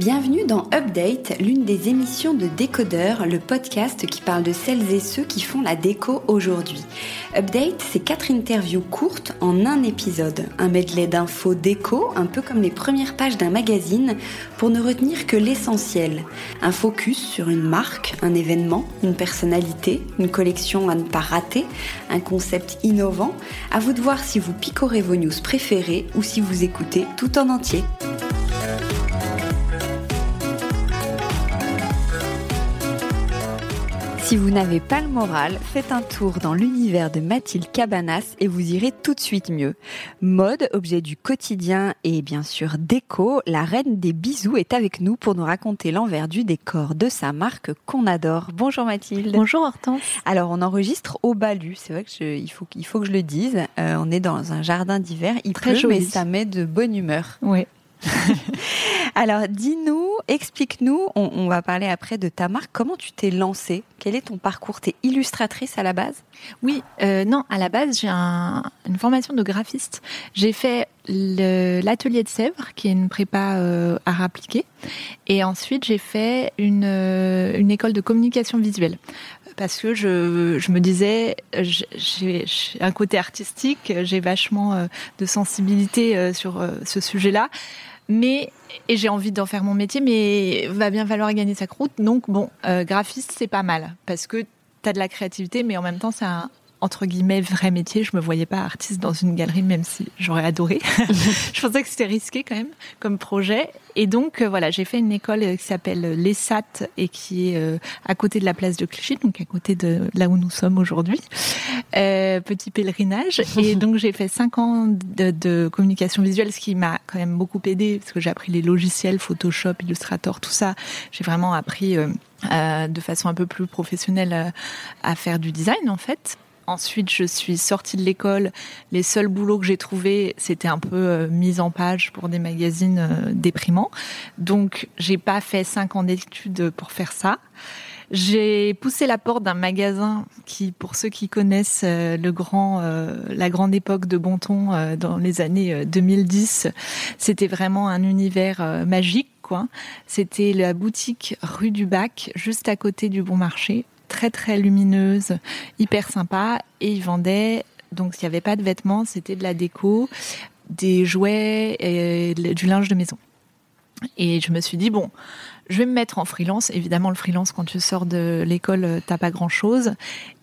Bienvenue dans Update, l'une des émissions de Décodeur, le podcast qui parle de celles et ceux qui font la déco aujourd'hui. Update, c'est quatre interviews courtes en un épisode, un medley d'infos déco, un peu comme les premières pages d'un magazine, pour ne retenir que l'essentiel. Un focus sur une marque, un événement, une personnalité, une collection à ne pas rater, un concept innovant. À vous de voir si vous picorez vos news préférées ou si vous écoutez tout en entier. Si vous n'avez pas le moral, faites un tour dans l'univers de Mathilde Cabanas et vous irez tout de suite mieux. Mode, objet du quotidien et bien sûr déco, la reine des bisous est avec nous pour nous raconter l'envers du décor de sa marque qu'on adore. Bonjour Mathilde. Bonjour Hortense. Alors on enregistre au Balu, c'est vrai que il, faut, il faut que je le dise. Euh, on est dans un jardin d'hiver, il Très pleut mais ça met de bonne humeur. Oui. Alors, dis-nous, explique-nous, on, va parler après de ta marque, comment tu t'es lancée? Quel est ton parcours? Tu es illustratrice à la base? Oui, euh, non, à la base, j'ai une formation de graphiste. J'ai fait l'atelier de Sèvres, qui est une prépa euh, art appliqué. Et ensuite, j'ai fait une, euh, une école de communication visuelle parce que je, je me disais, j'ai un côté artistique, j'ai vachement euh, de sensibilité sur ce sujet-là mais et j'ai envie d'en faire mon métier, mais va bien falloir gagner sa croûte. Donc bon, euh, graphiste c'est pas mal parce que tu as de la créativité, mais en même temps c'est un, entre guillemets vrai métier. Je me voyais pas artiste dans une galerie, même si j'aurais adoré. je pensais que c'était risqué quand même comme projet. Et donc euh, voilà, j'ai fait une école euh, qui s'appelle l'ESAT et qui est euh, à côté de la place de Clichy, donc à côté de là où nous sommes aujourd'hui. petit pèlerinage. Et donc j'ai fait cinq ans de, de, communication visuelle, ce qui m'a quand même beaucoup aidé parce que j'ai appris les logiciels, Photoshop, Illustrator, tout ça. J'ai vraiment appris euh, de façon un peu plus professionnelle à faire du design en fait. Ensuite, je suis sortie de l'école. Les seuls boulots que j'ai trouvés, c'était un peu euh, mise en page pour des magazines euh, déprimants. Donc, j'ai pas fait cinq ans d'études pour faire ça. J'ai poussé la porte d'un magasin qui, pour ceux qui connaissent euh, le grand, la grande époque de Bonton dans les années 2010, c'était vraiment un univers magique. C'était la boutique rue du Bac, juste à côté du Bon Marché très très lumineuse, hyper sympa. Et ils vendaient, donc s'il n'y avait pas de vêtements, c'était de la déco, des jouets et du linge de maison. Et je me suis dit, bon, je vais me mettre en freelance. Évidemment, le freelance, quand tu sors de l'école, t'as pas grand chose.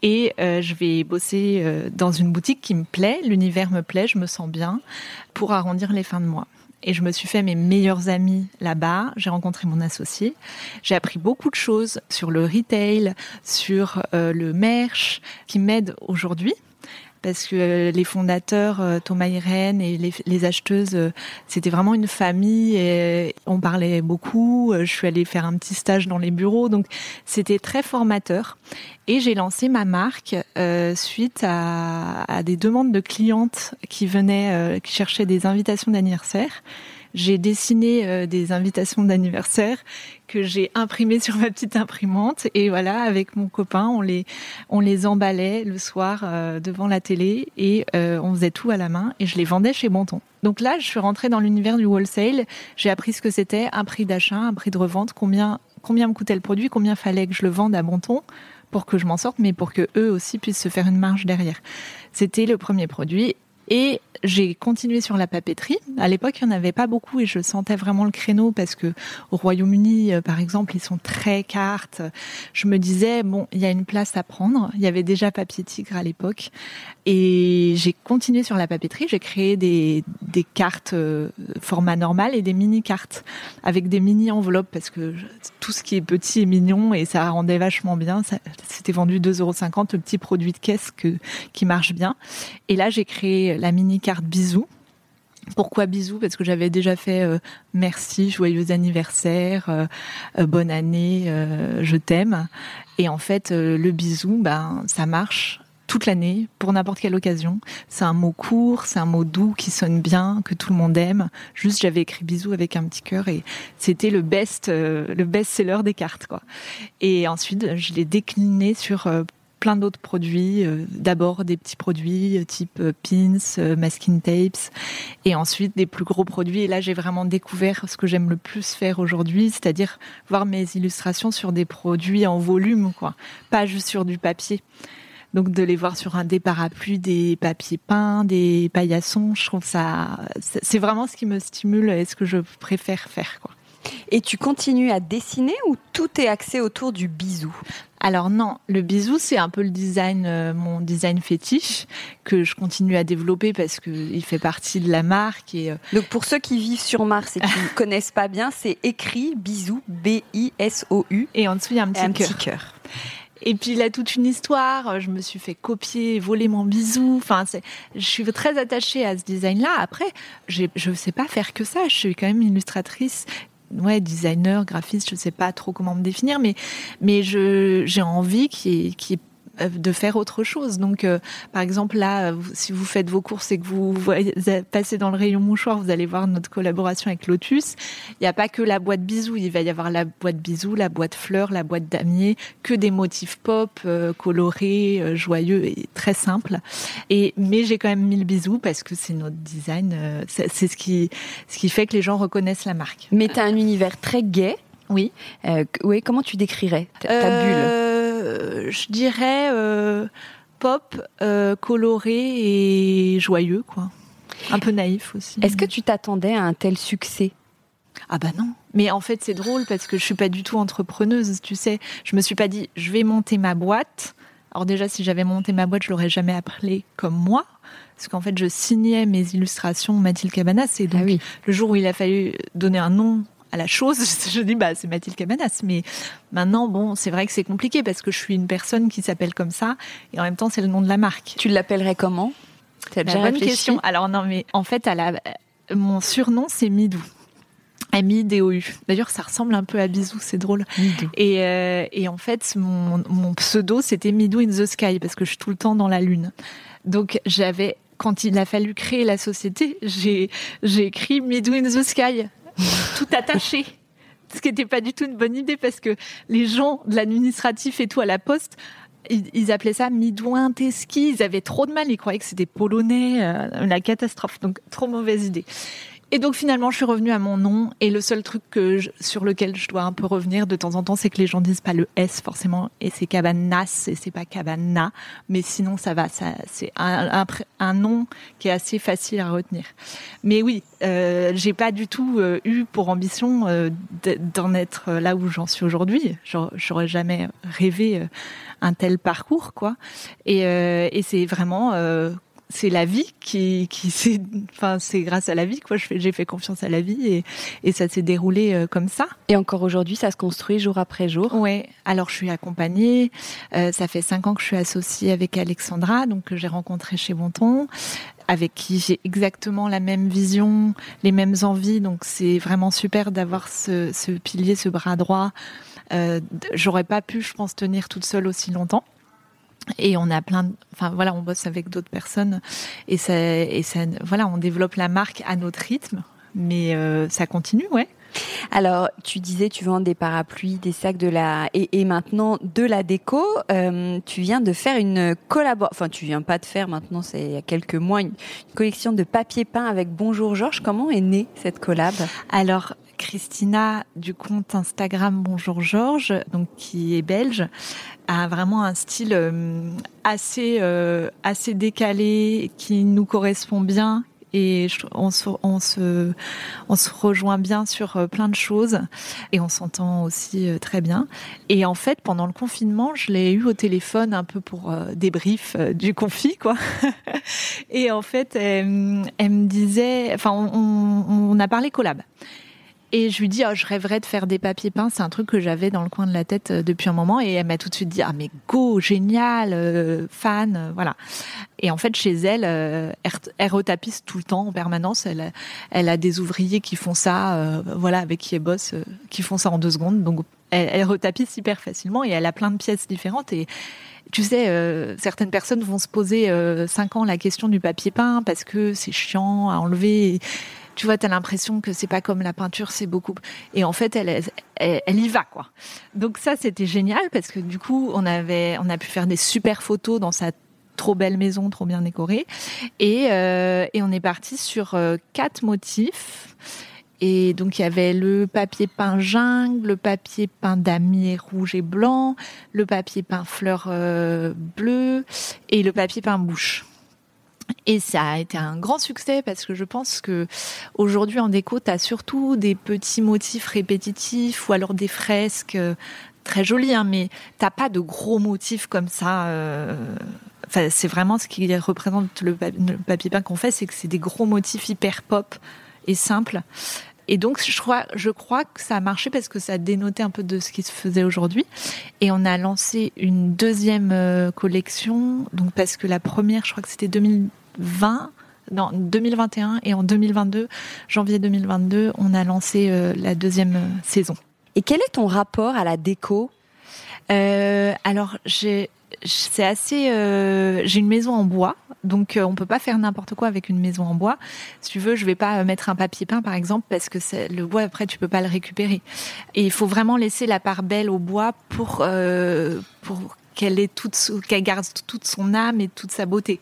Et euh, je vais bosser euh, dans une boutique qui me plaît, l'univers me plaît, je me sens bien, pour arrondir les fins de mois et je me suis fait mes meilleurs amis là-bas. J'ai rencontré mon associé. J'ai appris beaucoup de choses sur le retail, sur euh, le merch, qui m'aident aujourd'hui parce que euh, les fondateurs, euh, Thomas Irène et les, acheteuses, euh, c'était vraiment une famille et on parlait beaucoup. Je suis allée faire un petit stage dans les bureaux, donc c'était très formateur. Et j'ai lancé ma marque suite à, à, des demandes de clientes qui venaient, qui cherchaient des invitations d'anniversaire j'ai dessiné euh, des invitations d'anniversaire que j'ai imprimées sur ma petite imprimante et voilà avec mon copain on les on les emballait le soir euh, devant la télé et euh, on faisait tout à la main et je les vendais chez Bonton. Donc là, je suis rentrée dans l'univers du wholesale. J'ai appris ce que c'était, un prix d'achat, un prix de revente, combien, combien me coûtait le produit, combien fallait que je le vende à bon ton pour que je m'en sorte, mais pour que eux aussi puissent se faire une marge derrière. C'était le premier produit. Et j'ai continué sur la papeterie. À l'époque, il n'y en avait pas beaucoup et je sentais vraiment le créneau parce que au Royaume-Uni, euh, par exemple, ils sont très cartes. Je me disais, bon, il y a une place à prendre. Il y avait déjà Papier Tigre à l'époque. Et j'ai continué sur la papeterie. J'ai créé des, cartes euh, format normal et des mini-cartes avec des mini-enveloppes parce que tout ce qui est petit est mignon et ça rendait vachement bien. C'était vendu 2,50 euros, le petit produit de caisse que, qui marche bien. Et là, j'ai créé la mini carte bisous. Pourquoi bisous? Parce que j'avais déjà fait euh, merci, joyeux anniversaire, euh, euh, bonne année, je t'aime. Et en fait, le bisou, ben, ça marche toute l'année pour n'importe quelle occasion. C'est un mot court, c'est un mot doux qui sonne bien, que tout le monde aime. Juste, j'avais écrit bisous avec un petit cœur et c'était le best, le best-seller des cartes, quoi. Et ensuite, je l'ai décliné sur plein d'autres produits. Euh, d'abord des petits produits euh, type euh, pins, masking tapes, et ensuite des plus gros produits. Et là, j'ai vraiment découvert ce que j'aime le plus faire aujourd'hui, c'est-à-dire voir mes illustrations sur des produits en volume, quoi, pas juste sur du papier. Donc de les voir sur un des parapluies, des papiers peints, des paillassons, je trouve ça, c'est vraiment ce qui me stimule et ce que je préfère faire, quoi. Et tu continues à dessiner ou tout est axé autour du bisou? Alors non, le bisou c'est un peu le design, euh, mon design fétiche que je continue à développer parce que il fait partie de la marque. Et euh, donc pour ceux qui vivent sur Mars et qui ne connaissent pas bien, c'est écrit bisou B I S O U et en dessous il y a un petit cœur. Et puis il a toute une histoire. Je me suis fait copier, voler mon bisou. Enfin, je suis très attachée à ce design-là. Après, je ne sais pas faire que ça. Je suis quand même illustratrice ouais, designer, graphiste, je ne sais pas trop comment me définir, mais, mais j'ai envie qu'il y, ait euh, de faire autre chose. Donc, euh, par exemple, là, si vous faites vos courses et que vous passez dans le rayon mouchoir, vous allez voir notre collaboration avec Lotus. Il n'y a pas que la boîte bisous, il va y avoir la boîte bisous, la boîte fleurs, la boîte damier, que des motifs pop, euh, colorés, joyeux et très simples. Et mais j'ai quand même mis le bisou parce que c'est notre design, c'est ce qui ce qui fait que les gens reconnaissent la marque. Mais tu as un univers très gai. Oui. oui. Comment tu décrirais ta, bulle euh, je dirais euh, pop, euh, coloré et joyeux, quoi. Un peu naïf aussi. Est-ce que tu t'attendais à un tel succès? Ah bah non. Mais en fait, c'est drôle parce que je suis pas du tout entrepreneuse, tu sais. Je me suis pas dit, je vais monter ma boîte. Alors déjà, si j'avais monté ma boîte, je l'aurais jamais appelée comme moi. Parce qu'en fait, je signais mes illustrations Mathilde Cabanas. Et donc, ah le jour où il a fallu donner un nom à la chose, je dis bah c'est Mathilde Cabanas. Mais maintenant, bon, c'est vrai que c'est compliqué parce que je suis une personne qui s'appelle comme ça et en même temps c'est le nom de la marque. Tu l'appellerais comment? C'est déjà bonne question. Alors non, mais en fait, à la, mon surnom c'est Midou. M-I-D-O-U. D'ailleurs, ça ressemble un peu à Bisou, c'est drôle. Et, euh, et, en fait, mon, mon pseudo, c'était Midou in the Sky, parce que je suis tout le temps dans la lune. Donc, j'avais, quand il a fallu créer la société, j'ai, j'ai écrit Midou in the Sky tout attaché. Ce qui n'était pas du tout une bonne idée parce que les gens de l'administratif et tout à la poste, ils, appelaient ça Midouin Teski. Ils avaient trop de mal. Ils croyaient que c'était polonais, euh, la catastrophe. Donc, trop mauvaise idée. Et donc finalement, je suis revenue à mon nom. Et le seul truc que sur lequel je dois un peu revenir de temps en temps, c'est que les gens disent pas le S forcément, et c'est Cabanas et c'est pas Cabana. Mais sinon, ça va. Ça, c'est un, nom qui est assez facile à retenir. Mais oui, euh, j'ai pas du tout euh, eu pour ambition euh, d'en être là où j'en suis aujourd'hui. J'aurais jamais rêvé euh, un tel parcours, quoi. Et, et c'est vraiment c'est la vie qui, qui c'est, enfin, c'est grâce à la vie, quoi. J'ai fait confiance à la vie et, et ça s'est déroulé euh, comme ça. Et encore aujourd'hui, ça se construit jour après jour. Ouais. Alors, je suis accompagnée. Euh, ça fait cinq ans que je suis associée avec Alexandra, donc que j'ai rencontré chez Bonton, avec qui j'ai exactement la même vision, les mêmes envies. Donc, c'est vraiment super d'avoir ce, ce pilier, ce bras droit. Euh, J'aurais pas pu, je pense, tenir toute seule aussi longtemps. Et on a plein, de, enfin voilà, on bosse avec d'autres personnes et ça, et ça, voilà, on développe la marque à notre rythme, mais euh, ça continue, ouais. Alors, tu disais, tu vends des parapluies, des sacs de la et, maintenant de la déco. Euh, tu viens de faire une collaboration. Enfin, tu viens pas de faire maintenant, c'est il y a quelques mois une, collection de papier peint avec Bonjour Georges. Comment est née cette collab? Alors, Christina du compte Instagram Bonjour Georges, donc qui est belge, a vraiment un style euh, assez euh, assez décalé qui nous correspond bien et on se, on se, on se rejoint bien sur euh, plein de choses et on s'entend aussi très bien. Et en fait, pendant le confinement, je l'ai eu au téléphone un peu pour débrief du confit, quoi. et en fait, elle, me disait, enfin, on, on a parlé collab. Et je lui dis, oh, je rêverais de faire des papiers peints. C'est un truc que j'avais dans le coin de la tête euh, depuis un moment. Et elle m'a tout de suite dit, ah mais go, génial, euh, fan, euh, voilà. Et en fait, chez elle, elle, retapisse tout le temps, en permanence. Elle, elle a des ouvriers qui font ça, voilà, avec qui elle bosse, qui font ça en deux secondes. Donc, elle, retapisse hyper facilement et elle a plein de pièces différentes. Et tu sais, certaines personnes vont se poser cinq ans la question du papier peint parce que c'est chiant à enlever tu vois, t'as l'impression que c'est pas comme la peinture, c'est beaucoup. Et en fait, elle, elle, y va, quoi. Donc ça, c'était génial parce que du coup, on avait, on a pu faire des super photos dans sa trop belle maison, trop bien décorée. Et, euh, on est parti sur euh, quatre motifs. Et donc il y avait le papier peint jungle, le papier peint damier rouge et blanc, le papier peint fleur euh, bleue et le papier peint bouche. Et ça a été un grand succès parce que je pense que aujourd'hui en déco, tu surtout des petits motifs répétitifs ou alors des fresques euh, très jolies, hein, mais t'as pas de gros motifs comme ça. Euh, enfin, c'est vraiment ce qui représente le, papier peint qu'on fait, c'est que c'est des gros motifs hyper pop et simples. Et donc, je crois, je crois que ça a marché parce que ça a dénoté un peu de ce qui se faisait aujourd'hui. Et on a lancé une deuxième euh, collection. Donc, parce que la première, je crois que c'était 2020. Non, 2021 et en 2022, janvier 2022, on a lancé euh, la deuxième euh, saison. Et quel est ton rapport à la déco? Euh, Alors, j'ai c'est assez. Euh, j'ai une maison en bois, donc euh, on peut pas faire n'importe quoi avec une maison en bois. Si tu veux, je vais pas mettre un papier peint par exemple parce que le bois après tu peux pas le récupérer. Et il faut vraiment laisser la part belle au bois pour euh, pour qu'elle est garde toute son âme et toute sa beauté.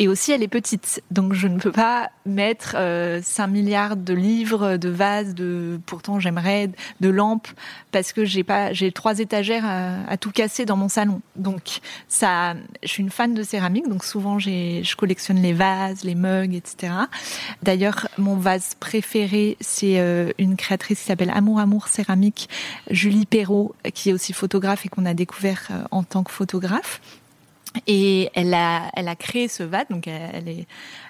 Et aussi, elle est petite, donc je ne peux pas mettre euh, 5 milliards de livres, de vases, de pourtant j'aimerais de lampes parce que j'ai trois étagères à, tout casser dans mon salon. Donc ça, je suis une fan de céramique, donc souvent je collectionne les vases, les mugs, etc. D'ailleurs, mon vase préféré, c'est euh, une créatrice qui s'appelle Amour Amour Céramique, Julie Perrault, qui est aussi photographe et qu'on a découvert euh, en tant que photographe. Et elle a, elle a créé ce vase, donc elle est,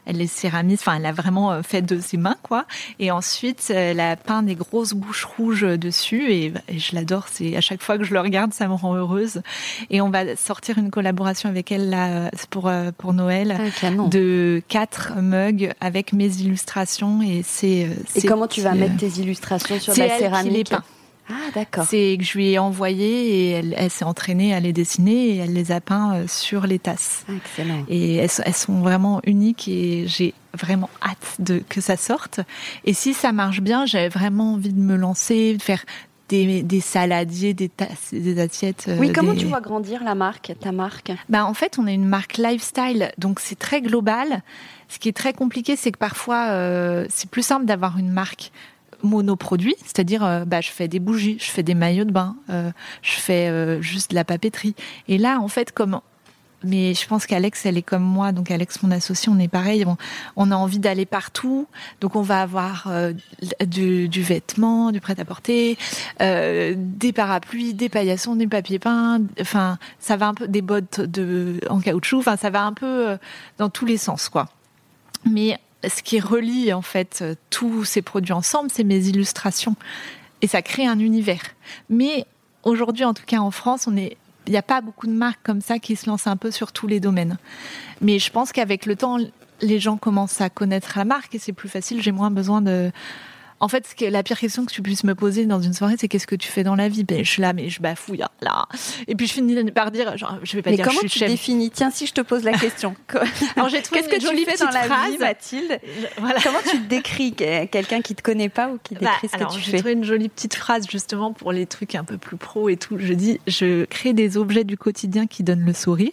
elle est céramiste, enfin elle a vraiment euh, fait de ses mains quoi. Et ensuite elle a peint des grosses bouches rouges dessus et, je l'adore. C'est à chaque fois que je le regarde, ça me rend heureuse. Et on va sortir une collaboration avec elle là pour euh, pour Noël ah, de quatre mugs avec mes illustrations et c'est. Euh, et comment tu vas mettre tes illustrations sur la céramique ah, d'accord. C'est que je lui ai envoyé et elle, s'est entraînée à les dessiner et elle les a peints euh, sur les tasses. Ah, excellent. Et elles, sont vraiment uniques et j'ai vraiment hâte de que ça sorte. Et si ça marche bien, j'avais vraiment envie de me lancer, de faire des, des, saladiers, des tasses, des assiettes. Euh, oui, comment tu vois grandir la marque, ta marque? Bah, En fait, on est une marque lifestyle, donc c'est très global. Ce qui est très compliqué, c'est que parfois, euh, c'est plus simple d'avoir une marque monoproduit, c'est-à-dire euh, bah, je fais des bougies, je fais des maillots de bain, euh, je fais euh, juste de la papeterie. Et là, en fait, comme mais je pense qu'Alex, elle est comme moi, donc Alex, mon associé, on est pareil. On, a envie d'aller partout, donc on va avoir du, du, vêtement, du prêt-à-porter, des parapluies, des paillassons, des papiers peints. Enfin, ça va un peu des bottes de en caoutchouc. Enfin, ça va un peu dans tous les sens, quoi. Mais ce qui relie en fait euh, tous ces produits ensemble, c'est mes illustrations. Et ça crée un univers. Mais aujourd'hui, en tout cas en France, il n'y a pas beaucoup de marques comme ça qui se lancent un peu sur tous les domaines. Mais je pense qu'avec le temps, les gens commencent à connaître la marque et c'est plus facile. J'ai moins besoin de. En fait, ce que, la pire question que tu puisses me poser dans une soirée, c'est qu'est-ce que tu fais dans la vie? Ben, Je suis là, mais je bafouille hein, là. Et puis je finis par dire, genre, je vais pas mais dire comment je suis tu chef. définis? Tiens, si je te pose la question. J'ai Qu'est-ce que une tu fais dans la phrase. vie, Mathilde voilà. Comment tu te décris Quelqu'un qui te connaît pas ou qui décrit Bah, ce que alors, tu j'ai fais? trouvé une jolie petite phrase justement pour les trucs un peu plus pro et tout. Je dis, je crée des objets du quotidien qui donnent le sourire.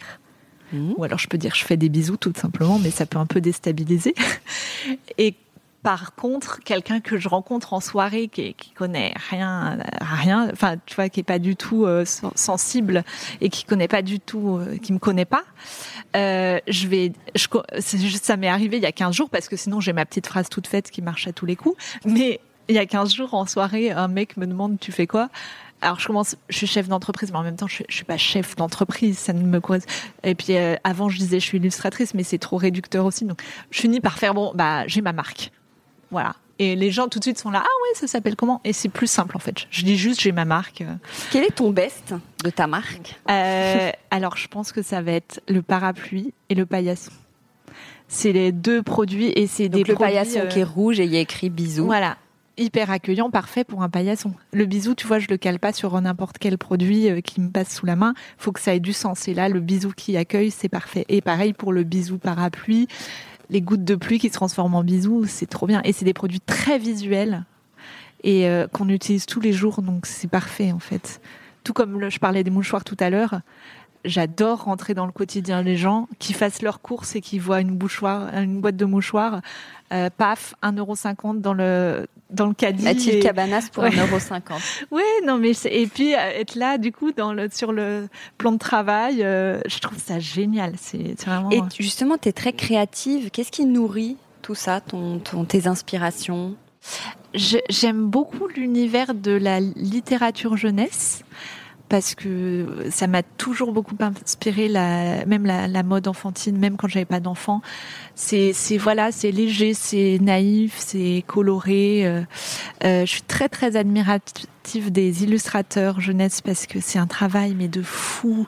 Mhm. Ou alors je peux dire, je fais des bisous tout simplement, mais ça peut un peu déstabiliser. Et par contre, quelqu'un que je rencontre en soirée qui, qui connaît rien, rien, enfin, tu vois, qui est pas du tout euh, sen- sensible et qui connaît pas du tout, euh, qui me connaît pas, euh, je vais, je, ça m'est arrivé il y a 15 jours parce que sinon j'ai ma petite phrase toute faite qui marche à tous les coups. Mais il y a 15 jours en soirée, un mec me demande tu fais quoi? Alors je commence, je suis chef d'entreprise, mais en même temps je je suis pas chef d'entreprise, ça ne me correspond. Et puis euh, avant je disais je suis illustratrice, mais c'est trop réducteur aussi. Donc je finis par faire bon, bah j'ai ma marque, voilà. Et les gens tout de suite sont là, ah ouais, ça s'appelle comment? Et c'est plus simple en fait. Je dis juste j'ai ma marque. Quel est ton best de ta marque? Euh, alors, je pense que ça va être le parapluie et le paillasson. C'est les deux produits et c'est des Donc le produits, paillasson euh, qui est rouge et il y a écrit bisous. Voilà. Hyper accueillant, parfait pour un paillasson. Le bisou, tu vois, je le cale pas sur n'importe quel produit euh, qui me passe sous la main. Faut que ça ait du sens. Et là, le bisou qui accueille, c'est parfait. Et pareil pour le bisou parapluie. Les gouttes de pluie qui se transforment en bisous, c'est trop bien. Et c'est des produits très visuels et euh, qu'on utilise tous les jours, donc c'est parfait en fait. Tout comme je parlais des mouchoirs tout à l'heure, j'adore rentrer dans le quotidien des gens qui fassent leurs courses et qui voient une mouchoir, une boîte de mouchoirs, euh, paf, 1,50€ dans le dans le caddie. Mathilde et- Cabanas pour Ouais. 1,50€. Ouais, non mais et puis euh, être là du coup dans le sur le plan de travail, euh, je trouve ça génial. C'est vraiment. Et justement, tu es très créative. Qu'est-ce qui nourrit tout ça, ton, ton- tes inspirations? J'aime beaucoup l'univers de la littérature jeunesse parce que ça m'a toujours beaucoup inspiré, même la, mode enfantine, même quand j'avais pas d'enfant. C'est, voilà, c'est léger, c'est naïf, c'est coloré. euh, euh, je suis très très admirative des illustrateurs jeunesse parce que c'est un travail mais de fou.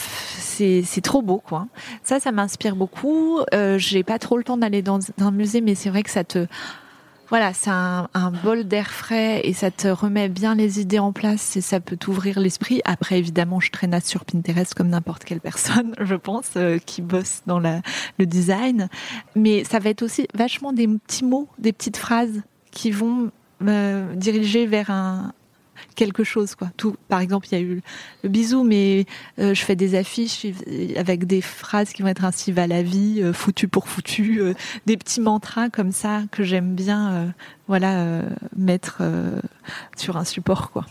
C'est trop beau quoi. Ça, ça m'inspire beaucoup. Euh, j'ai pas trop le temps d'aller dans un musée, mais c'est vrai que ça te voilà, c'est un, un bol d'air frais et ça te remet bien les idées en place et ça peut t'ouvrir l'esprit. Après, évidemment, je traînasse sur Pinterest comme n'importe quelle personne, je pense, euh, qui bosse dans le design. Mais ça va être aussi vachement des petits mots, des petites phrases qui vont me diriger vers un quelque chose quoi. Tout par exemple il y a eu le bisou mais euh, je fais des affiches avec des phrases qui vont être ainsi va la vie euh, foutu pour foutu euh, des petits mantras comme ça que j'aime bien voilà mettre sur un support quoi.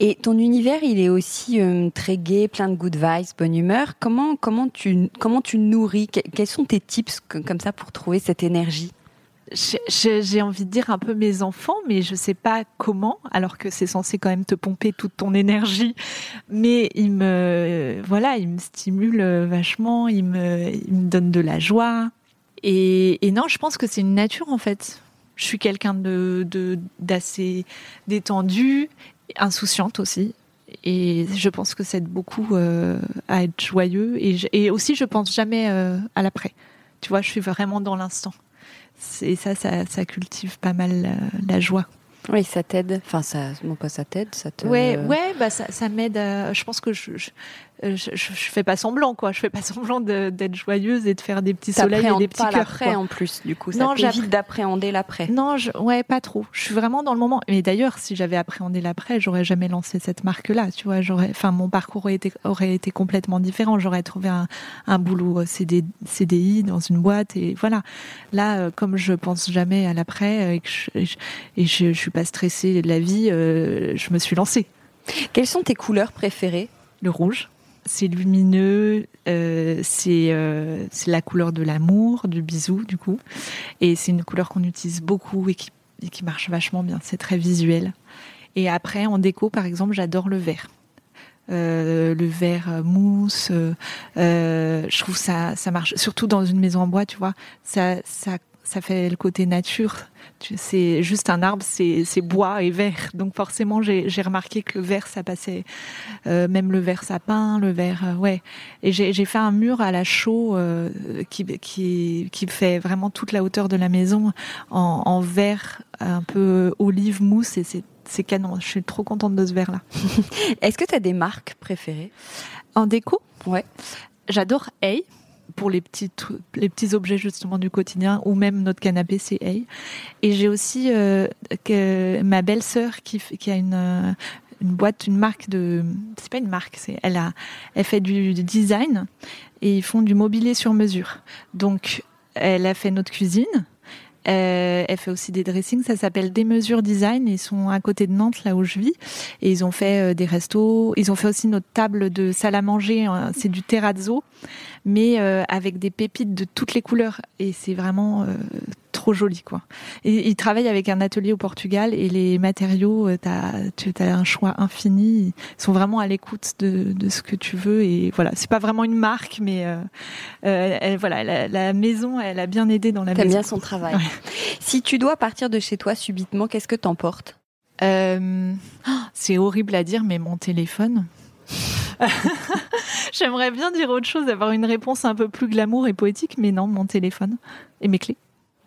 Et ton univers, il est aussi très gai, plein de good vibes, bonne humeur. Comment, comment, tu, comment tu nourris? Que- Quels sont tes tips comme ça pour trouver cette énergie? J'ai- envie de dire un peu mes enfants, mais je sais pas comment, alors que c'est censé quand même te pomper toute ton énergie. Mais ils me, voilà, ils me stimulent vachement, ils me, ils me donnent de la joie. Et, non, je pense que c'est une nature en fait. Je suis quelqu'un de d'assez détendu, insouciante aussi. Et je pense que ça aide beaucoup euh, à être joyeux. Et aussi, je pense jamais euh, à l'après. Tu vois, je suis vraiment dans l'instant. Et ça, ça, ça cultive pas mal la, la joie. Oui, ça t'aide. Enfin, ça, non pas ça t'aide, ça te. Ouais, ouais, bah ça, ça m'aide. à- Je pense que je, je, je, je- je fais pas semblant, quoi. Je fais pas semblant d'être joyeuse et de faire des petits soleils et des petits cœurs. l'après quoi. en plus, du coup. Ça Non, d'appréhender l'après. Non, je, ouais, pas trop. Je suis vraiment dans le moment. Mais d'ailleurs, si j'avais appréhendé l'après, j'aurais jamais lancé cette marque-là. Tu vois, j'aurais, enfin, mon parcours aurait été, aurait été complètement différent. J'aurais trouvé un, un boulot euh, CD, CDI dans une boîte et voilà. Là, euh, comme je pense jamais à l'après euh, et que je, et je suis pas stressée de la vie, euh, je me suis lancée. Quelles sont tes couleurs préférées? Le rouge, c'est lumineux, euh, c'est euh, c'est la couleur de l'amour, du bisou, du coup. Et c'est une couleur qu'on utilise beaucoup et qui, et qui marche vachement bien. C'est très visuel. Et après, en déco, par exemple, j'adore le vert. Euh, le vert mousse, je trouve ça ça marche surtout dans une maison en bois, tu vois. Ça ça ça fait le côté nature. C'est juste un arbre, c'est bois et vert. Donc forcément, j'ai remarqué que le vert, ça passait, euh, même le vert sapin, le vert, euh, ouais. Et j'ai fait un mur à la chaux euh, qui, qui, qui fait vraiment toute la hauteur de la maison en, en vert, un peu olive mousse, et c'est canon. Je suis trop contente de ce vert là Est-ce que tu as des marques préférées? En déco? Ouais. J'adore Hey pour les petits les petits objets justement du quotidien ou même notre canapé c'est Hey. Et j'ai aussi euh, ma belle-sœur qui qui a une euh, une boîte, une marque de, c'est pas une marque, c'est, elle a, elle fait du design et ils font du mobilier sur mesure. Donc, elle a fait notre cuisine, euh, elle fait aussi des dressings, ça s'appelle Des Mesures Design. Ils sont à côté de Nantes, là où je vis, et ils ont fait euh, des restos. Ils ont fait aussi notre table de salle à manger. Hein. C'est du terrazzo, mais euh, avec des pépites de toutes les couleurs. Et c'est vraiment trop joli quoi. Et ils travaillent avec un atelier au Portugal et les matériaux, t'as, tu as un choix infini. Ils sont vraiment à l'écoute de, de ce que tu veux et voilà. C'est pas vraiment une marque, mais euh, elle, voilà, la, la, maison, elle a bien aidé dans la T'aimes maison. bien son travail. Si tu dois partir de chez toi subitement, qu'est-ce que t'emportes? Euh, C'est horrible à dire, mais mon téléphone. J'aimerais bien dire autre chose, avoir une réponse un peu plus glamour et poétique, mais non, mon téléphone et mes clés.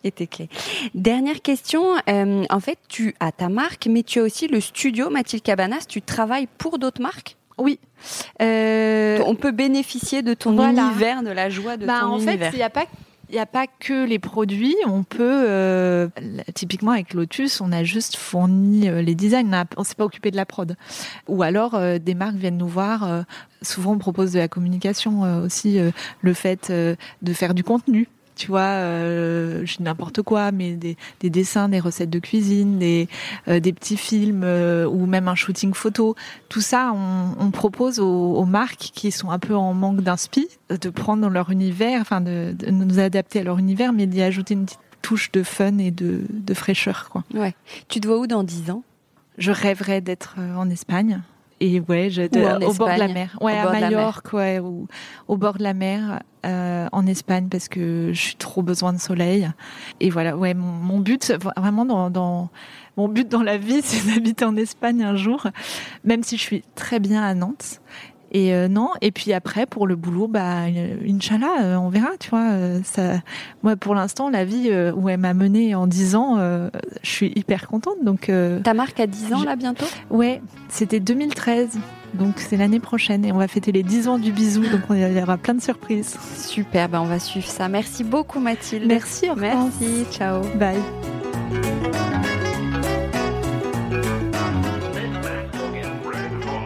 Tes clés. Dernière question. Euh, en fait, tu as ta marque, mais tu as aussi le studio Mathilde Cabanas. Tu travailles pour d'autres marques? Oui. Euh... On peut bénéficier de ton Voilà. univers, de la joie de Bah, ton en univers. fait, il n'y a pas il n'y a pas que les produits, on peut euh, typiquement avec Lotus, on a juste fourni euh, les designs, on, on s'est pas occupé de la prod. Ou alors euh, des marques viennent nous voir. euh, souvent, on propose de la communication euh, aussi, euh, le fait euh, de faire du contenu. Tu vois, euh, je n'importe quoi, mais des, des dessins, des recettes de cuisine, des, euh, des petits films euh, ou même un shooting photo. Tout ça, on, on propose aux, aux marques qui sont un peu en manque d'inspi de prendre leur univers, enfin de, de nous adapter à leur univers, mais d'y ajouter une petite touche de fun et de, de fraîcheur. Quoi. Ouais. Tu te vois où dans 10 ans? Je rêverais d'être en Espagne. Et ouais, je, de- au bord de la mer. Ouais, à. Majorque, ouais, ou au bord de la mer, euh, en Espagne, parce que je suis trop besoin de soleil. Et voilà, ouais, mon, mon but, vraiment dans, dans mon but dans la vie, c'est d'habiter en Espagne un jour, même si je suis très bien à Nantes. Et euh, non, et puis après pour le boulot, bah Inch'Allah, euh, on verra, tu vois. euh, ça, moi pour l'instant, la vie où elle m'a menée en 10 ans, je suis hyper contente. Donc Ta marque a 10 ans Je- là bientôt? Ouais, c'était 2013, donc c'est l'année prochaine et on va fêter les 10 ans du bisou, donc on- il y aura plein de surprises. Super, ben on va suivre ça. Merci beaucoup Mathilde. Merci, Hortense. Merci, ciao. Bye.